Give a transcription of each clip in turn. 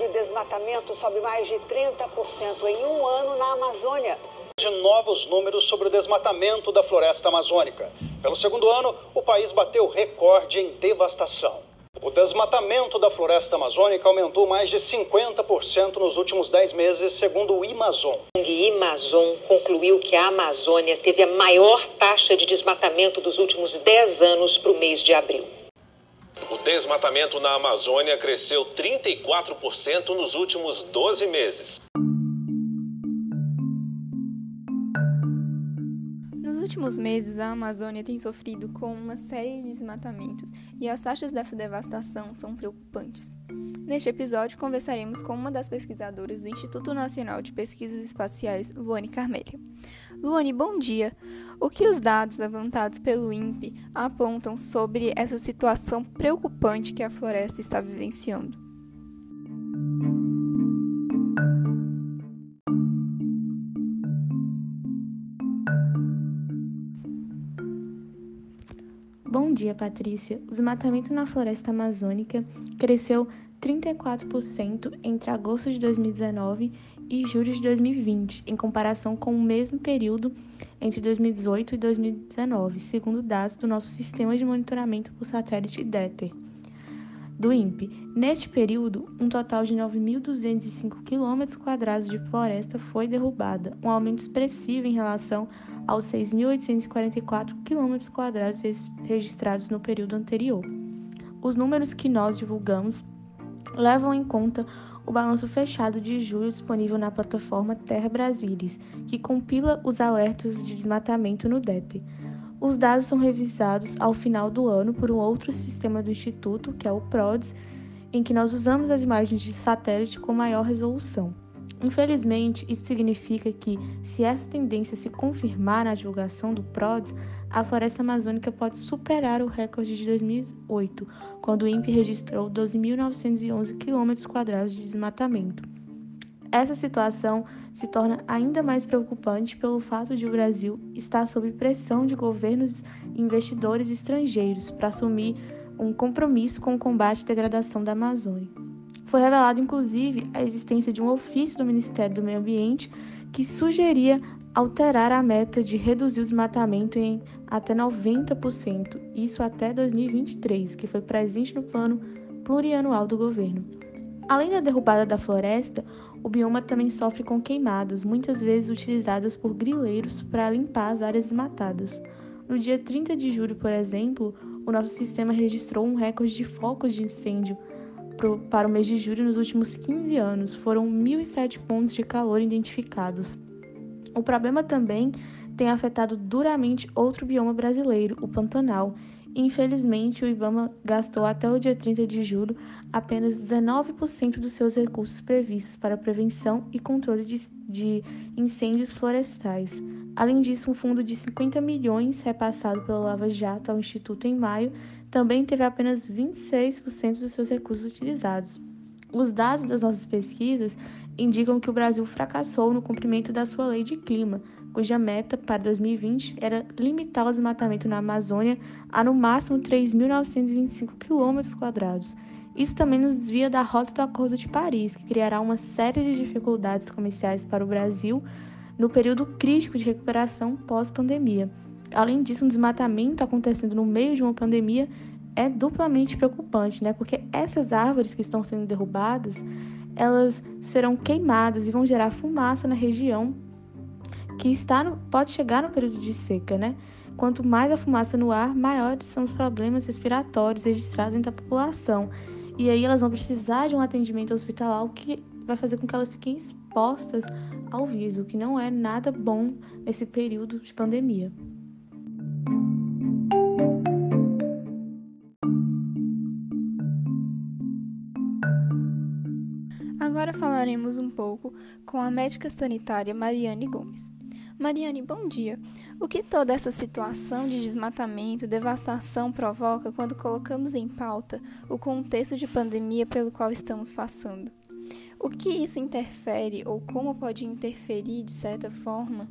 de desmatamento sobe mais de 30% em um ano na Amazônia. De novos números sobre o desmatamento da floresta amazônica. Pelo segundo ano, o país bateu recorde em devastação. O desmatamento da floresta amazônica aumentou mais de 50% nos últimos 10 meses, segundo o Amazon. O Amazon concluiu que a Amazônia teve a maior taxa de desmatamento dos últimos 10 anos para o mês de abril. O desmatamento na Amazônia cresceu 34% nos últimos 12 meses. Nos últimos meses, a Amazônia tem sofrido com uma série de desmatamentos e as taxas dessa devastação são preocupantes. Neste episódio, conversaremos com uma das pesquisadoras do Instituto Nacional de Pesquisas Espaciais, Luane Carmélia. Luane, bom dia. O que os dados levantados pelo INPE apontam sobre essa situação preocupante que a floresta está vivenciando? Bom dia, Patrícia. O desmatamento na floresta amazônica cresceu 34% entre agosto de 2019 e julho de 2020, em comparação com o mesmo período entre 2018 e 2019, segundo dados do nosso sistema de monitoramento por satélite DETER do INPE. Neste período, um total de 9.205 km de floresta foi derrubada, um aumento expressivo em relação aos 6.844 km registrados no período anterior. Os números que nós divulgamos levam em conta o balanço fechado de julho disponível na plataforma Terra Brasilis, que compila os alertas de desmatamento no DEP. Os dados são revisados ao final do ano por um outro sistema do Instituto, que é o PRODES, em que nós usamos as imagens de satélite com maior resolução. Infelizmente, isso significa que, se essa tendência se confirmar na divulgação do PRODES, a floresta amazônica pode superar o recorde de 2008, quando o INPE registrou 12.911 km de desmatamento. Essa situação se torna ainda mais preocupante pelo fato de o Brasil estar sob pressão de governos e investidores estrangeiros para assumir um compromisso com o combate à degradação da Amazônia. Foi revelado, inclusive, a existência de um ofício do Ministério do Meio Ambiente que sugeria alterar a meta de reduzir o desmatamento em até 90%, isso até 2023, que foi presente no plano plurianual do governo. Além da derrubada da floresta, o bioma também sofre com queimadas, muitas vezes utilizadas por grileiros para limpar as áreas desmatadas. No dia 30 de julho, por exemplo, o nosso sistema registrou um recorde de focos de incêndio para o mês de julho nos últimos 15 anos. Foram 1.007 pontos de calor identificados. O problema também tem afetado duramente outro bioma brasileiro, o Pantanal. Infelizmente, o IBAMA gastou até o dia 30 de julho apenas 19% dos seus recursos previstos para prevenção e controle de, de, incêndios florestais. Além disso, um fundo de 50 milhões repassado pela Lava Jato ao Instituto em maio também teve apenas 26% dos seus recursos utilizados. Os dados das nossas pesquisas indicam que o Brasil fracassou no cumprimento da sua lei de clima, cuja meta para 2020 era limitar o desmatamento na Amazônia a no máximo 3.925 km. Isso também nos desvia da rota do Acordo de Paris, que criará uma série de dificuldades comerciais para o Brasil no período crítico de recuperação pós-pandemia. Além disso, um desmatamento acontecendo no meio de uma pandemia é duplamente preocupante, né? Porque essas árvores que estão sendo derrubadas, elas serão queimadas e vão gerar fumaça na região que está no, pode chegar no período de seca, né? Quanto mais a fumaça no ar, maiores são os problemas respiratórios registrados entre a população. E aí elas vão precisar de um atendimento hospitalar, o que vai fazer com que elas fiquem expostas ao vírus, o que não é nada bom nesse período de pandemia. Falaremos um pouco com a médica sanitária Mariane Gomes. Mariane, bom dia. O que toda essa situação de desmatamento, devastação provoca quando colocamos em pauta o contexto de pandemia pelo qual estamos passando? O que isso interfere ou como pode interferir, de certa forma,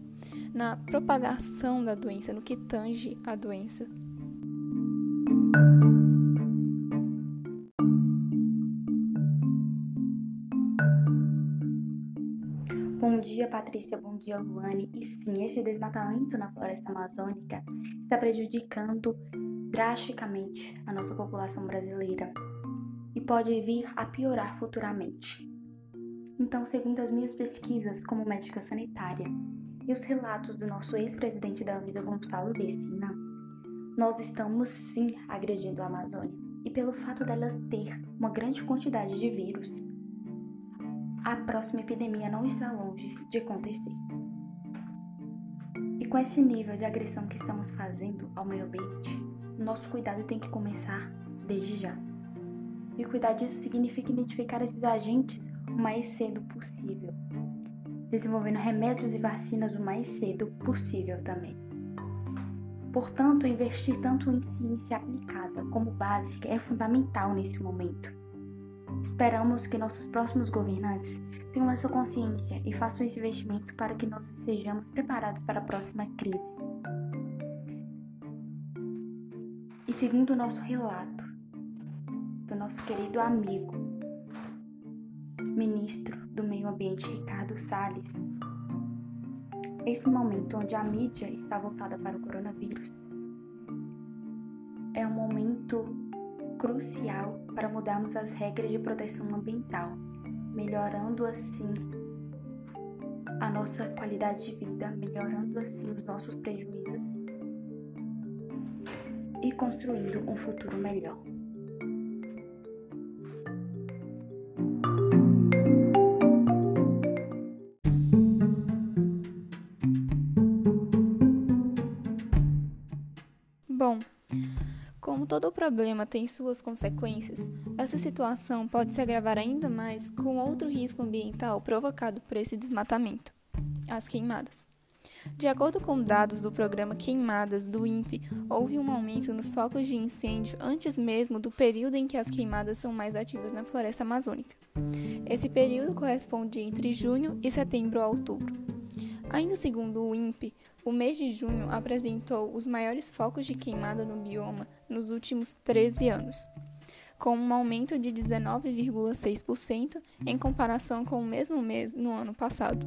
na propagação da doença, no que tange a doença? Bom dia, Patrícia. Bom dia, Luane. E sim, esse desmatamento na floresta amazônica está prejudicando drasticamente a nossa população brasileira e pode vir a piorar futuramente. Então, segundo as minhas pesquisas como médica sanitária e os relatos do nosso ex-presidente da Anvisa, Gonçalo Vecina, nós estamos sim agredindo a Amazônia. E pelo fato delas ter uma grande quantidade de vírus, a próxima epidemia não está longe de acontecer. E com esse nível de agressão que estamos fazendo ao meio ambiente, nosso cuidado tem que começar desde já. E cuidar disso significa identificar esses agentes o mais cedo possível, desenvolvendo remédios e vacinas o mais cedo possível também. Portanto, investir tanto em ciência aplicada como básica é fundamental nesse momento. Esperamos que nossos próximos governantes tenham essa consciência e façam esse investimento para que nós sejamos preparados para a próxima crise. E segundo o nosso relato, do nosso querido amigo, ministro do Meio Ambiente Ricardo Salles. Esse momento onde a mídia está voltada para o coronavírus é um momento crucial para mudarmos as regras de proteção ambiental, melhorando assim a nossa qualidade de vida, melhorando assim os nossos prejuízos e construindo um futuro melhor. Como todo problema tem suas consequências, essa situação pode se agravar ainda mais com outro risco ambiental provocado por esse desmatamento: as queimadas. De acordo com dados do programa Queimadas do INPE, houve um aumento nos focos de incêndio antes mesmo do período em que as queimadas são mais ativas na floresta amazônica. Esse período corresponde entre junho e setembro a outubro. Ainda segundo o INPE, o mês de junho apresentou os maiores focos de queimada no bioma nos últimos 13 anos, com um aumento de 19,6% em comparação com o mesmo mês no ano passado.